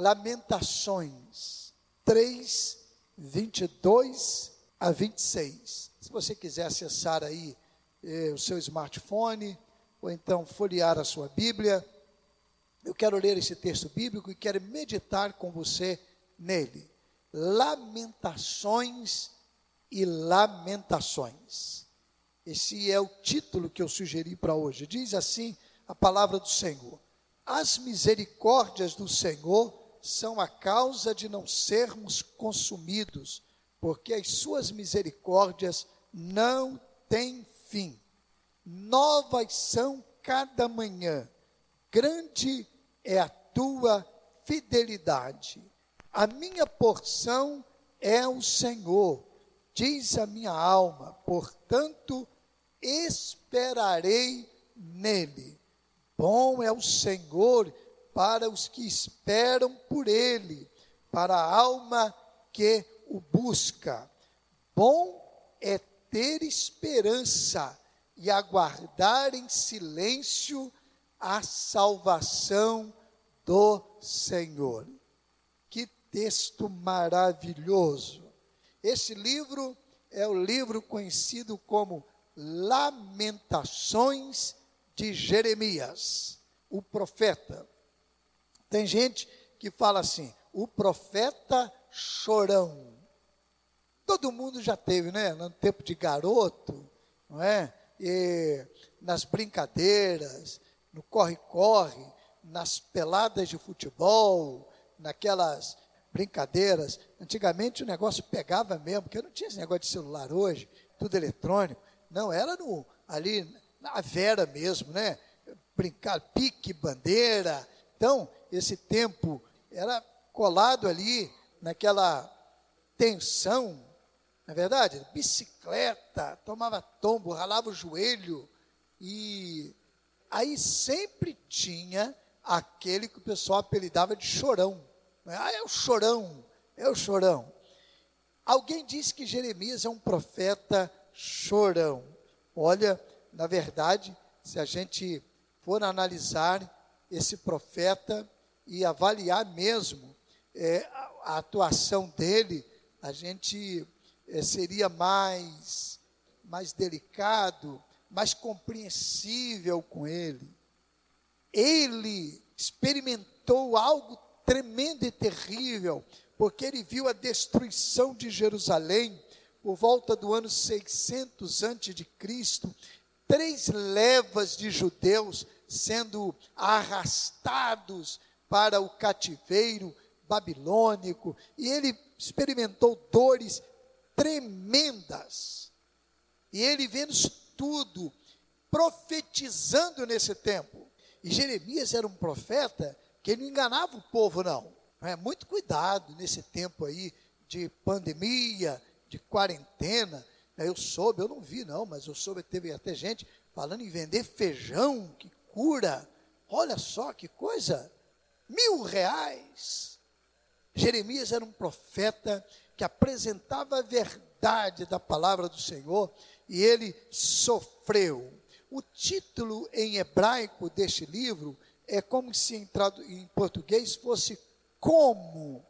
Lamentações 3, 22 a 26. Se você quiser acessar aí eh, o seu smartphone, ou então folhear a sua Bíblia, eu quero ler esse texto bíblico e quero meditar com você nele. Lamentações e Lamentações. Esse é o título que eu sugeri para hoje. Diz assim a palavra do Senhor: As misericórdias do Senhor são a causa de não sermos consumidos, porque as suas misericórdias não têm fim. Novas são cada manhã, grande é a tua fidelidade. A minha porção é o Senhor, diz a minha alma, portanto esperarei nele. Bom é o Senhor para os que esperam por ele, para a alma que o busca. Bom é ter esperança e aguardar em silêncio a salvação do Senhor. Que texto maravilhoso! Esse livro é o livro conhecido como Lamentações de Jeremias, o profeta. Tem gente que fala assim, o profeta chorão. Todo mundo já teve, né? No tempo de garoto, não é? E nas brincadeiras, no corre-corre, nas peladas de futebol, naquelas brincadeiras. Antigamente o negócio pegava mesmo, porque não tinha esse negócio de celular hoje, tudo eletrônico. Não, era no, ali na Vera mesmo, né? Brincar, pique, bandeira. Então, esse tempo era colado ali naquela tensão, na é verdade? Bicicleta, tomava tombo, ralava o joelho e aí sempre tinha aquele que o pessoal apelidava de chorão. Ah, é o chorão, é o chorão. Alguém disse que Jeremias é um profeta chorão. Olha, na verdade, se a gente for analisar esse profeta e avaliar mesmo é, a, atuação dele, a gente é, seria mais, mais delicado, mais compreensível com ele. Ele experimentou algo tremendo e terrível, porque ele viu a destruição de Jerusalém por volta do ano 600 antes de Cristo, três levas de judeus sendo arrastados para o cativeiro babilônico, e ele experimentou dores tremendas. E ele vendo tudo, profetizando nesse tempo. E Jeremias era um profeta que não enganava o povo, não. É muito cuidado nesse tempo aí de pandemia, de quarentena. Eu soube, eu não vi não, mas eu soube, teve até gente falando em vender feijão, que cura. Olha só que coisa, mil reais. Jeremias era um profeta que apresentava a verdade da palavra do Senhor e ele sofreu. O título em hebraico deste livro é como se em, em português fosse como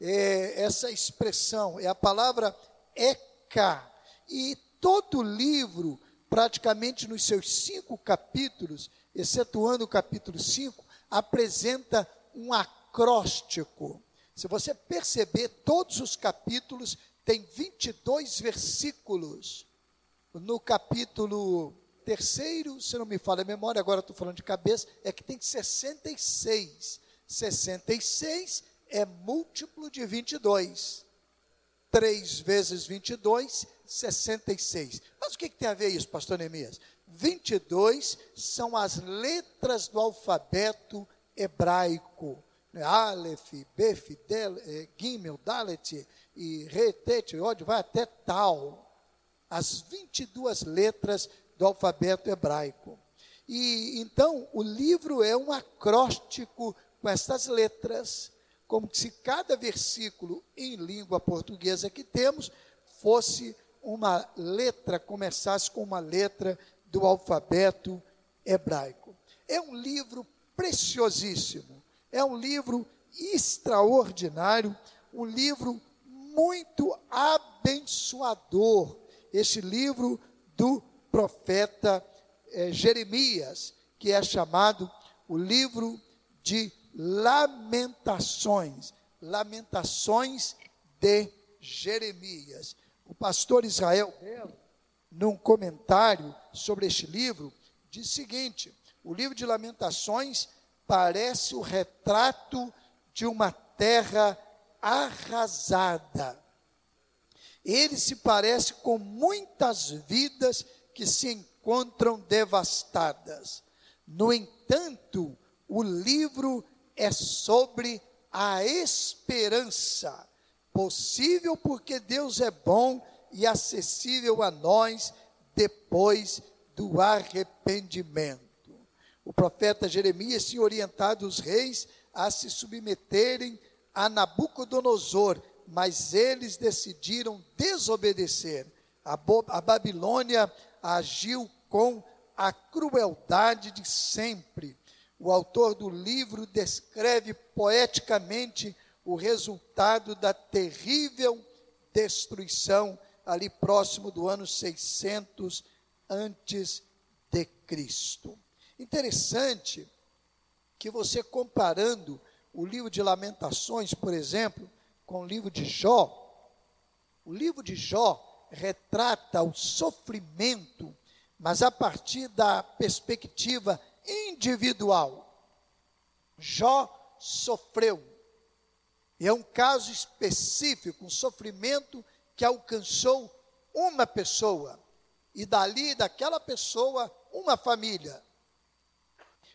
é, essa expressão, é a palavra eka. E todo o livro, praticamente nos seus cinco capítulos, excetuando o capítulo 5, apresenta um acróstico. Se você perceber, todos os capítulos têm 22 versículos. No capítulo terceiro, se não me falha a memória, agora estou falando de cabeça, é que tem 66. 66 é múltiplo de 22. 3 vezes 22, 66. Mas o que, que tem a ver isso, pastor Neemias? 22 são as letras do alfabeto hebraico. Né? Aleph, Bef, Del, eh, Gimel, Dalet e Retet, Yod, vai até tal. As 22 letras do alfabeto hebraico. E então o livro é um acróstico com essas letras como se cada versículo em língua portuguesa que temos fosse uma letra, começasse com uma letra do alfabeto hebraico. É um livro preciosíssimo, é um livro extraordinário, um livro muito abençoador. Este livro do profeta eh, Jeremias, que é chamado o livro de Lamentações, Lamentações de Jeremias. O pastor Israel num comentário sobre este livro, diz o seguinte: o livro de Lamentações parece o retrato de uma terra arrasada. Ele se parece com muitas vidas que se encontram devastadas. No entanto, o livro é sobre a esperança, possível porque Deus é bom e acessível a nós depois do arrependimento. O profeta Jeremias tinha orientado os reis a se submeterem a Nabucodonosor, mas eles decidiram desobedecer. A, a Babilônia agiu com a crueldade de sempre. O autor do livro descreve poeticamente o resultado da terrível destruição ali próximo do ano 600 antes de Cristo. Interessante que você comparando o livro de Lamentações, por exemplo, com o livro de Jó, o livro de Jó retrata o sofrimento, mas a partir da perspectiva individual. Jó sofreu. E é um caso específico, um sofrimento que alcançou uma pessoa e dali daquela pessoa uma família.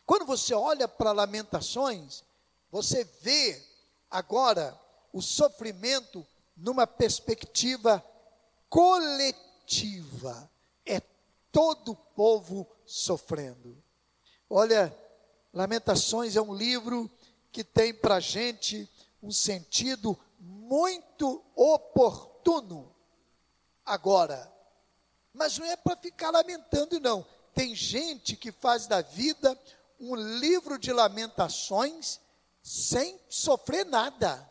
Quando você olha para Lamentações, você vê agora o sofrimento numa perspectiva coletiva. É todo o povo sofrendo. Olha, Lamentações é um livro que tem para gente um sentido muito oportuno. Agora, mas não é para ficar lamentando, não. Tem gente que faz da vida um livro de lamentações sem sofrer nada.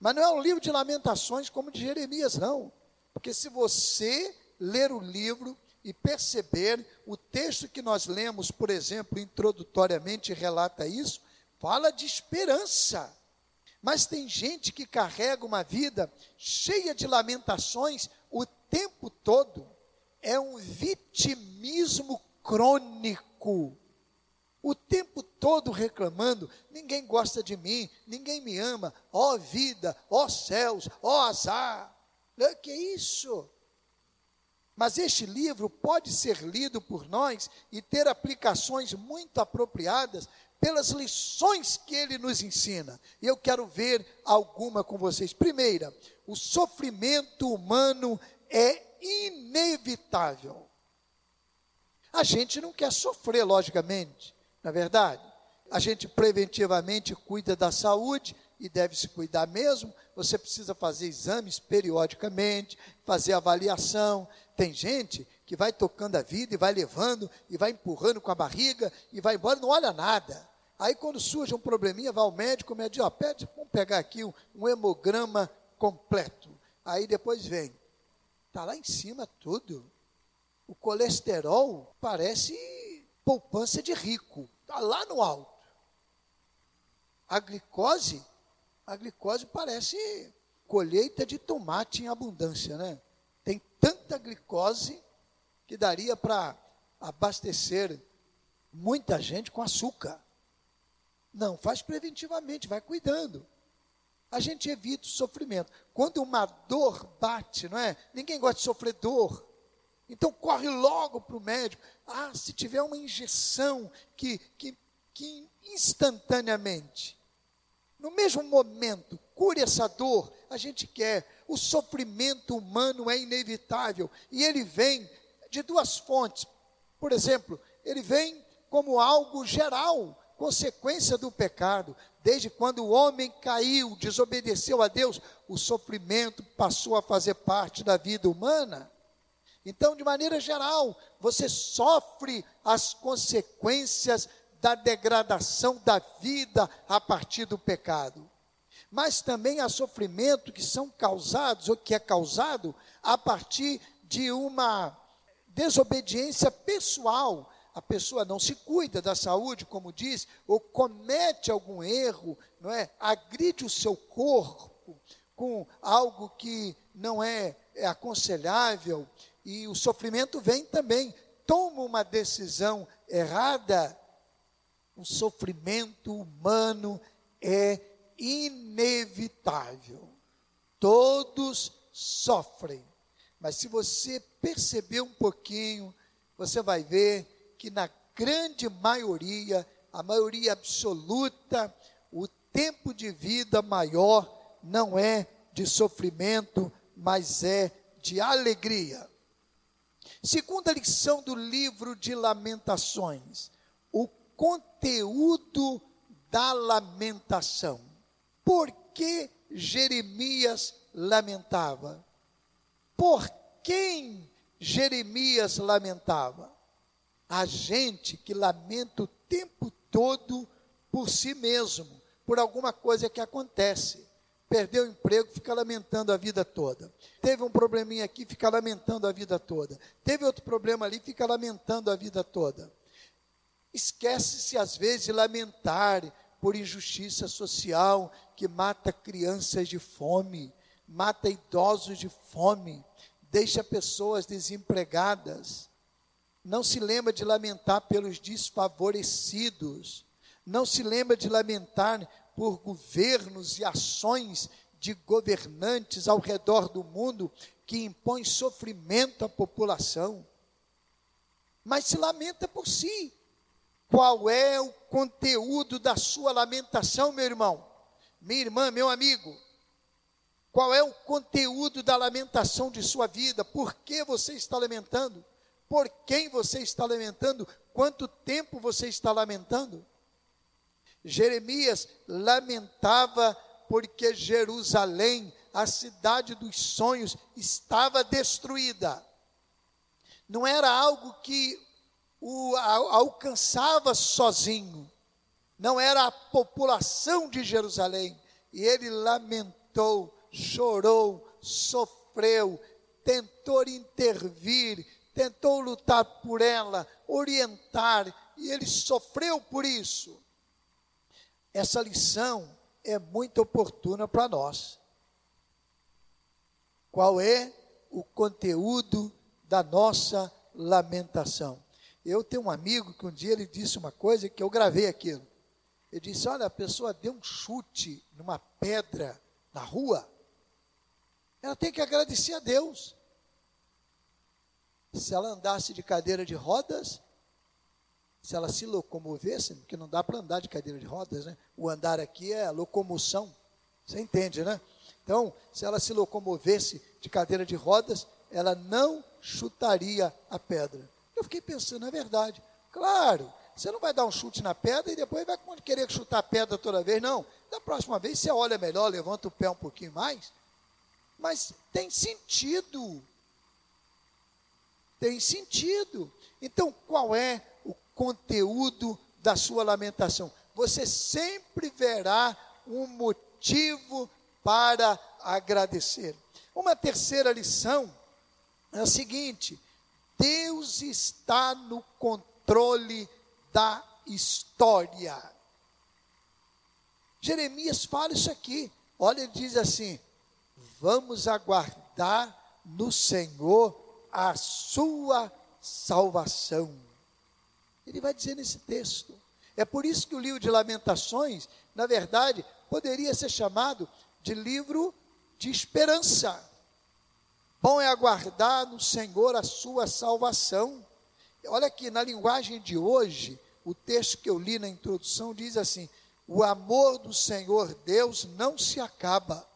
Mas não é um livro de lamentações como de Jeremias, não. Porque se você ler o livro e perceber, o texto que nós lemos, por exemplo, introdutoriamente relata isso, fala de esperança. Mas tem gente que carrega uma vida cheia de lamentações o tempo todo. É um vitimismo crônico. O tempo todo reclamando, ninguém gosta de mim, ninguém me ama, ó oh, vida, ó oh, céus, ó oh, azar. Que isso? Mas este livro pode ser lido por nós e ter aplicações muito apropriadas pelas lições que ele nos ensina. E eu quero ver alguma com vocês. Primeira, o sofrimento humano é inevitável. A gente não quer sofrer, logicamente, na é verdade. A gente preventivamente cuida da saúde e deve se cuidar mesmo. Você precisa fazer exames periodicamente, fazer avaliação. Tem gente que vai tocando a vida e vai levando e vai empurrando com a barriga e vai embora, não olha nada. Aí quando surge um probleminha, vai ao médico, o médico, ó, pede, vamos pegar aqui um, um hemograma completo. Aí depois vem, está lá em cima tudo. O colesterol parece poupança de rico, está lá no alto. A glicose, a glicose parece colheita de tomate em abundância, né? Tem tanta glicose que daria para abastecer muita gente com açúcar. Não, faz preventivamente, vai cuidando. A gente evita o sofrimento. Quando uma dor bate, não é? Ninguém gosta de sofrer dor. Então corre logo para o médico. Ah, se tiver uma injeção que, que, que instantaneamente, no mesmo momento, cure essa dor, a gente quer. O sofrimento humano é inevitável e ele vem de duas fontes. Por exemplo, ele vem como algo geral, consequência do pecado. Desde quando o homem caiu, desobedeceu a Deus, o sofrimento passou a fazer parte da vida humana. Então, de maneira geral, você sofre as consequências da degradação da vida a partir do pecado. Mas também há sofrimento que são causados, ou que é causado, a partir de uma desobediência pessoal. A pessoa não se cuida da saúde, como diz, ou comete algum erro, não é? Agride o seu corpo com algo que não é, é aconselhável, e o sofrimento vem também. Toma uma decisão errada, o sofrimento humano é inevitável. Todos sofrem. Mas se você perceber um pouquinho, você vai ver que na grande maioria, a maioria absoluta, o tempo de vida maior não é de sofrimento, mas é de alegria. Segunda lição do livro de Lamentações: o conteúdo da lamentação. Por que Jeremias lamentava? Por quem Jeremias lamentava? A gente que lamenta o tempo todo por si mesmo, por alguma coisa que acontece. Perdeu o emprego, fica lamentando a vida toda. Teve um probleminha aqui, fica lamentando a vida toda. Teve outro problema ali, fica lamentando a vida toda. Esquece-se às vezes de lamentar por injustiça social que mata crianças de fome, mata idosos de fome, deixa pessoas desempregadas. Não se lembra de lamentar pelos desfavorecidos. Não se lembra de lamentar por governos e ações de governantes ao redor do mundo que impõem sofrimento à população. Mas se lamenta por si. Qual é o conteúdo da sua lamentação, meu irmão? Minha irmã, meu amigo? Qual é o conteúdo da lamentação de sua vida? Por que você está lamentando? Por quem você está lamentando? Quanto tempo você está lamentando? Jeremias lamentava porque Jerusalém, a cidade dos sonhos, estava destruída. Não era algo que o alcançava sozinho, não era a população de Jerusalém. E ele lamentou, chorou, sofreu, tentou intervir, tentou lutar por ela, orientar, e ele sofreu por isso essa lição é muito oportuna para nós. Qual é o conteúdo da nossa lamentação? Eu tenho um amigo que um dia ele disse uma coisa que eu gravei aquilo. Ele disse: Olha, a pessoa deu um chute numa pedra na rua, ela tem que agradecer a Deus. Se ela andasse de cadeira de rodas, se ela se locomovesse, porque não dá para andar de cadeira de rodas, né? O andar aqui é locomoção. Você entende, né? Então, se ela se locomovesse de cadeira de rodas, ela não chutaria a pedra. Eu fiquei pensando, é verdade. Claro, você não vai dar um chute na pedra e depois vai querer chutar a pedra toda vez, não. Da próxima vez você olha melhor, levanta o pé um pouquinho mais. Mas tem sentido. Tem sentido. Então, qual é conteúdo da sua lamentação. Você sempre verá um motivo para agradecer. Uma terceira lição é a seguinte: Deus está no controle da história. Jeremias fala isso aqui. Olha, ele diz assim: Vamos aguardar no Senhor a sua salvação. Ele vai dizer nesse texto. É por isso que o livro de Lamentações, na verdade, poderia ser chamado de livro de esperança. Bom é aguardar no Senhor a sua salvação. Olha aqui, na linguagem de hoje, o texto que eu li na introdução diz assim: O amor do Senhor Deus não se acaba,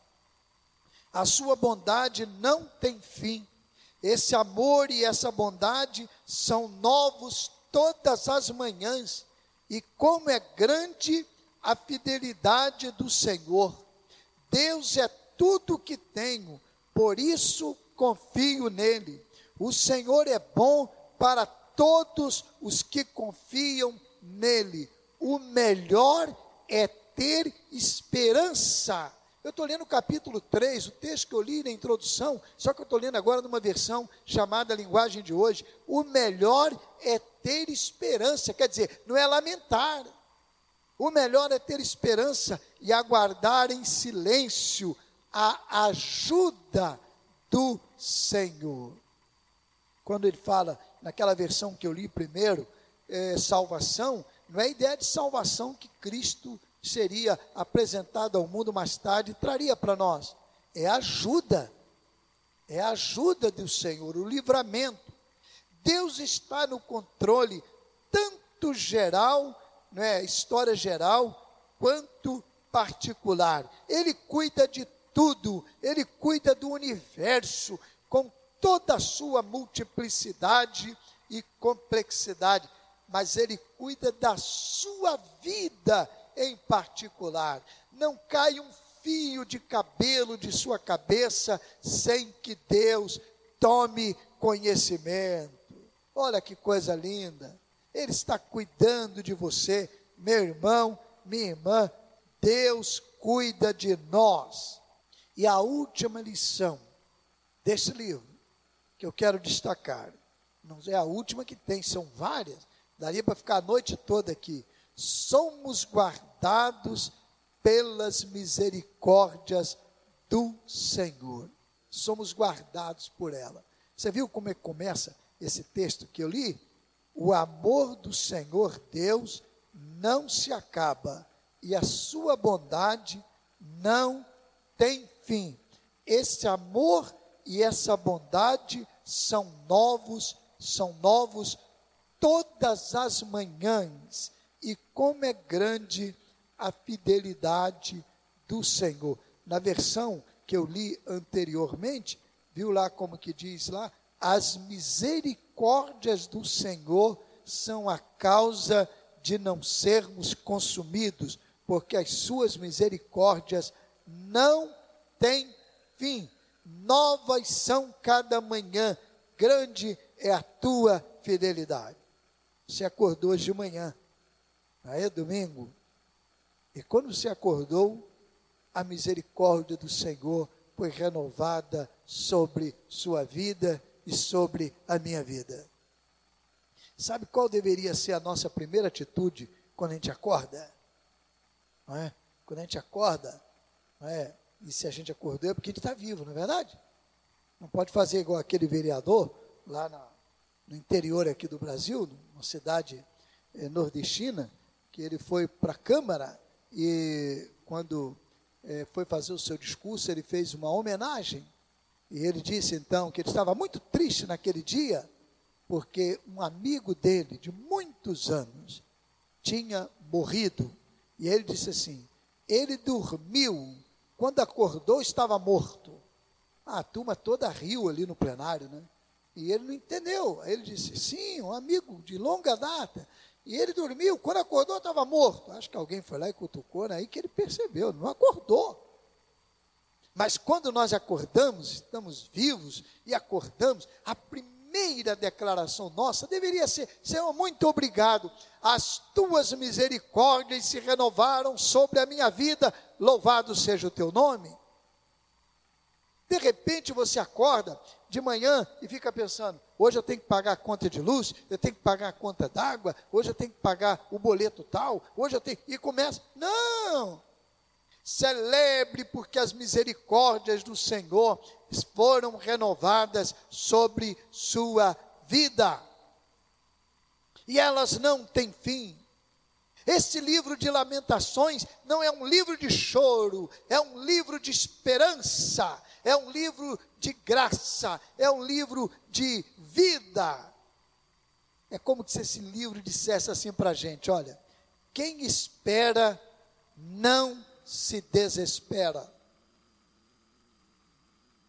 a sua bondade não tem fim. Esse amor e essa bondade são novos todas as manhãs, e como é grande a fidelidade do Senhor. Deus é tudo que tenho, por isso confio nele. O Senhor é bom para todos os que confiam nele. O melhor é ter esperança. Eu estou lendo o capítulo 3, o texto que eu li na introdução, só que eu estou lendo agora numa versão chamada Linguagem de Hoje. O melhor é ter esperança, quer dizer, não é lamentar. O melhor é ter esperança e aguardar em silêncio a ajuda do Senhor. Quando ele fala, naquela versão que eu li primeiro, é, salvação, não é a ideia de salvação que Cristo seria apresentado ao mundo mais tarde traria para nós. É ajuda. É ajuda do Senhor, o livramento. Deus está no controle, tanto geral, não é, história geral, quanto particular. Ele cuida de tudo, ele cuida do universo com toda a sua multiplicidade e complexidade, mas ele cuida da sua vida em particular. Não cai um fio de cabelo de sua cabeça sem que Deus tome conhecimento. Olha que coisa linda. Ele está cuidando de você, meu irmão, minha irmã. Deus cuida de nós. E a última lição desse livro que eu quero destacar, não é a última que tem, são várias, daria para ficar a noite toda aqui. Somos guardados pelas misericórdias do Senhor. Somos guardados por ela. Você viu como é que começa esse texto que eu li? O amor do Senhor Deus não se acaba e a sua bondade não tem fim. Esse amor e essa bondade são novos, são novos todas as manhãs. E como é grande a fidelidade do Senhor. Na versão que eu li anteriormente, viu lá como que diz lá? As misericórdias do Senhor são a causa de não sermos consumidos, porque as suas misericórdias não têm fim. Novas são cada manhã, grande é a tua fidelidade. Você acordou hoje de manhã, aí é domingo, e quando você acordou, a misericórdia do Senhor foi renovada sobre sua vida e sobre a minha vida. Sabe qual deveria ser a nossa primeira atitude quando a gente acorda? Não é? Quando a gente acorda, não é? e se a gente acordou é porque a gente está vivo, não é verdade? Não pode fazer igual aquele vereador lá na, no interior aqui do Brasil, numa cidade eh, nordestina, que ele foi para a Câmara e quando eh, foi fazer o seu discurso, ele fez uma homenagem e ele disse então que ele estava muito triste naquele dia, porque um amigo dele, de muitos anos, tinha morrido. E ele disse assim: ele dormiu quando acordou, estava morto. Ah, a turma toda riu ali no plenário, né? E ele não entendeu. Aí ele disse: sim, um amigo de longa data. E ele dormiu, quando acordou, estava morto. Acho que alguém foi lá e cutucou, né? aí que ele percebeu, não acordou. Mas quando nós acordamos, estamos vivos e acordamos, a primeira declaração nossa deveria ser: Senhor, muito obrigado, as tuas misericórdias se renovaram sobre a minha vida, louvado seja o teu nome. De repente você acorda de manhã e fica pensando: hoje eu tenho que pagar a conta de luz, eu tenho que pagar a conta d'água, hoje eu tenho que pagar o boleto tal, hoje eu tenho. E começa: não! Celebre, porque as misericórdias do Senhor foram renovadas sobre sua vida. E elas não têm fim. Este livro de Lamentações não é um livro de choro, é um livro de esperança, é um livro de graça, é um livro de vida. É como se esse livro dissesse assim para a gente: olha, quem espera não se desespera.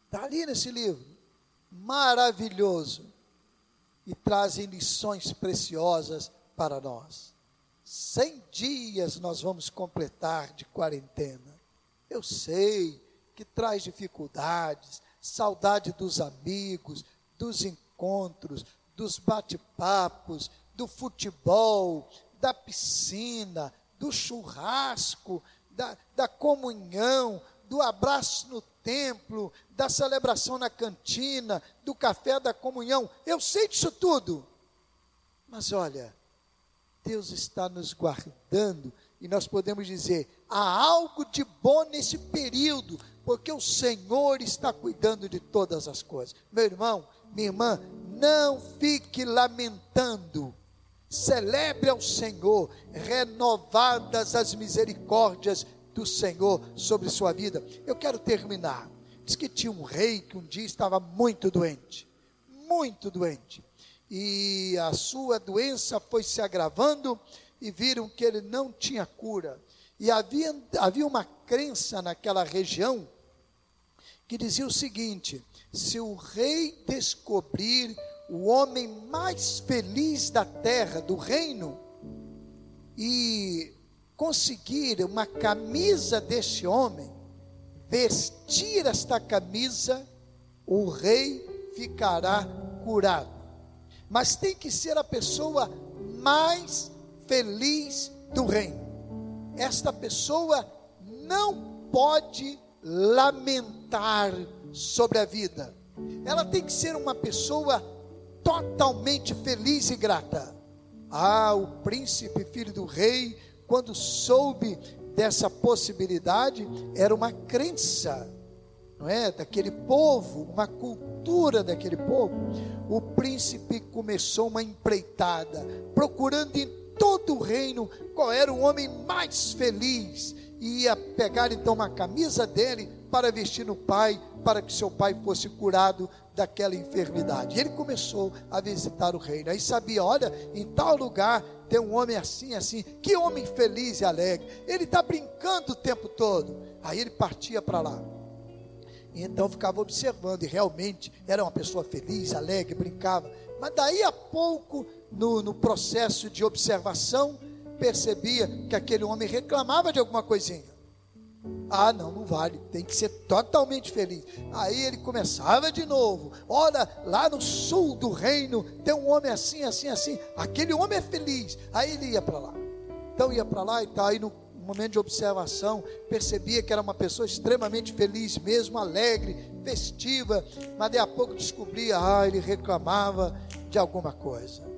Está ali nesse livro, maravilhoso, e trazem lições preciosas para nós. Cem dias nós vamos completar de quarentena. Eu sei que traz dificuldades, saudade dos amigos, dos encontros, dos bate-papos, do futebol, da piscina, do churrasco, da, da comunhão, do abraço no templo, da celebração na cantina, do café da comunhão. Eu sei disso tudo. Mas olha, Deus está nos guardando e nós podemos dizer: há algo de bom nesse período, porque o Senhor está cuidando de todas as coisas. Meu irmão, minha irmã, não fique lamentando. Celebre ao Senhor, renovadas as misericórdias do Senhor sobre sua vida. Eu quero terminar. Diz que tinha um rei que um dia estava muito doente, muito doente. E a sua doença foi se agravando e viram que ele não tinha cura. E havia, havia uma crença naquela região que dizia o seguinte: se o rei descobrir o homem mais feliz da terra, do reino, e conseguir uma camisa deste homem, vestir esta camisa, o rei ficará curado. Mas tem que ser a pessoa mais feliz do reino. Esta pessoa não pode lamentar sobre a vida. Ela tem que ser uma pessoa totalmente feliz e grata. Ah, o príncipe, filho do rei, quando soube dessa possibilidade, era uma crença, não é? Daquele povo, uma cultura daquele povo. O príncipe começou uma empreitada, procurando em todo o reino qual era o homem mais feliz. Ia pegar então uma camisa dele para vestir no pai, para que seu pai fosse curado daquela enfermidade. E ele começou a visitar o reino. Aí sabia, olha, em tal lugar tem um homem assim, assim. Que homem feliz e alegre. Ele está brincando o tempo todo. Aí ele partia para lá. E então ficava observando, e realmente era uma pessoa feliz, alegre, brincava. Mas daí a pouco, no, no processo de observação, percebia que aquele homem reclamava de alguma coisinha. Ah, não, não vale, tem que ser totalmente feliz. Aí ele começava de novo. Olha, lá no sul do reino tem um homem assim, assim, assim. Aquele homem é feliz. Aí ele ia para lá. Então ia para lá e tal. Aí no momento de observação, percebia que era uma pessoa extremamente feliz mesmo, alegre, festiva. Mas daí a pouco descobria, ah, ele reclamava de alguma coisa.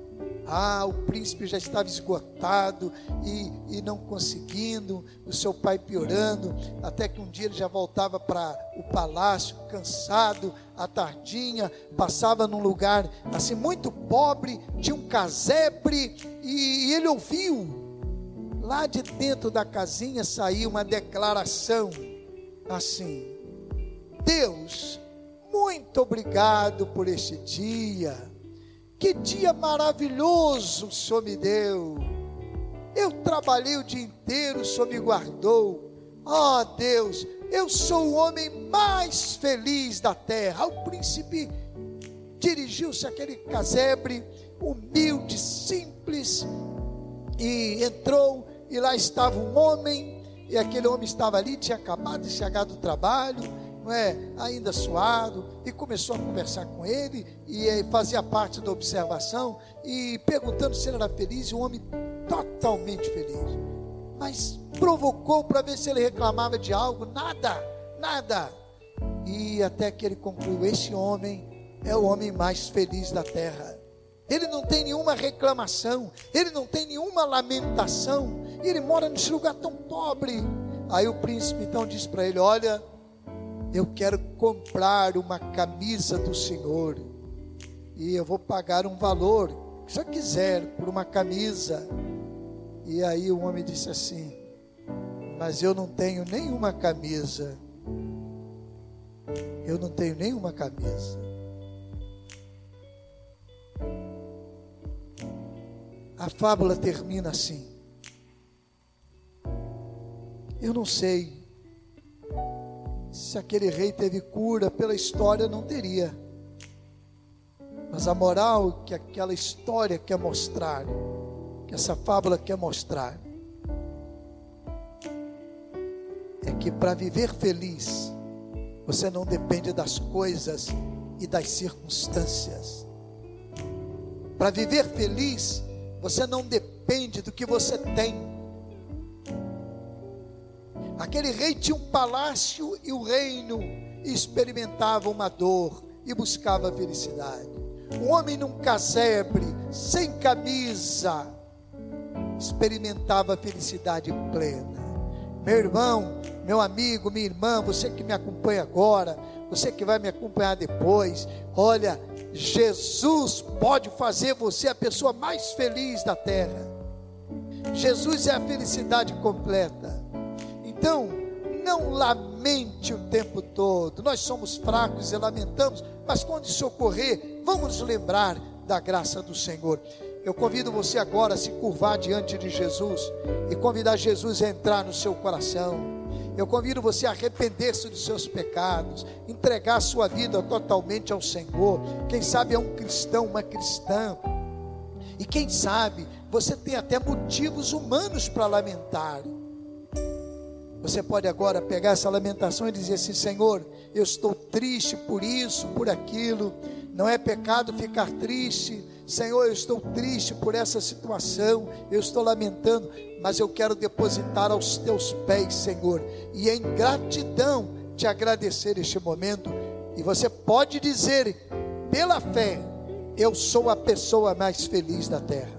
Ah, o príncipe já estava esgotado e, e não conseguindo, o seu pai piorando, até que um dia ele já voltava para o palácio, cansado, à tardinha, passava num lugar assim muito pobre, tinha um casebre, e, e ele ouviu. Lá de dentro da casinha saiu uma declaração assim: Deus, muito obrigado por este dia que dia maravilhoso o Senhor me deu. Eu trabalhei o dia inteiro, o Senhor me guardou. Oh Deus, eu sou o homem mais feliz da terra. O príncipe dirigiu-se àquele casebre, humilde, simples, e entrou, e lá estava um homem, e aquele homem estava ali, tinha acabado de chegar do trabalho é, ainda suado, e começou a conversar com ele, e eh, fazia parte da observação, e perguntando se ele era feliz, e o homem totalmente feliz. Mas provocou para ver se ele reclamava de algo, nada, nada. E até que ele concluiu: esse homem é o homem mais feliz da terra. Ele não tem nenhuma reclamação, ele não tem nenhuma lamentação, ele mora nesse lugar tão pobre. Aí o príncipe então diz para ele: Olha, eu quero comprar uma camisa do Senhor e eu vou pagar um valor, se eu quiser, por uma camisa. E aí o homem disse assim: Mas eu não tenho nenhuma camisa. Eu não tenho nenhuma camisa. A fábula termina assim. Eu não sei se aquele rei teve cura pela história, não teria. Mas a moral que aquela história quer mostrar, que essa fábula quer mostrar, é que para viver feliz, você não depende das coisas e das circunstâncias. Para viver feliz, você não depende do que você tem. Aquele rei tinha um palácio e o reino experimentava uma dor e buscava felicidade. Um homem num casebre, sem camisa, experimentava felicidade plena. Meu irmão, meu amigo, minha irmã, você que me acompanha agora, você que vai me acompanhar depois, olha, Jesus pode fazer você a pessoa mais feliz da terra. Jesus é a felicidade completa. Então, não lamente o tempo todo. Nós somos fracos e lamentamos, mas quando isso ocorrer, vamos nos lembrar da graça do Senhor. Eu convido você agora a se curvar diante de Jesus e convidar Jesus a entrar no seu coração. Eu convido você a arrepender-se dos seus pecados, entregar sua vida totalmente ao Senhor. Quem sabe é um cristão, uma cristã. E quem sabe você tem até motivos humanos para lamentar. Você pode agora pegar essa lamentação e dizer assim: Senhor, eu estou triste por isso, por aquilo. Não é pecado ficar triste. Senhor, eu estou triste por essa situação. Eu estou lamentando, mas eu quero depositar aos teus pés, Senhor, e em gratidão te agradecer este momento. E você pode dizer, pela fé, eu sou a pessoa mais feliz da terra.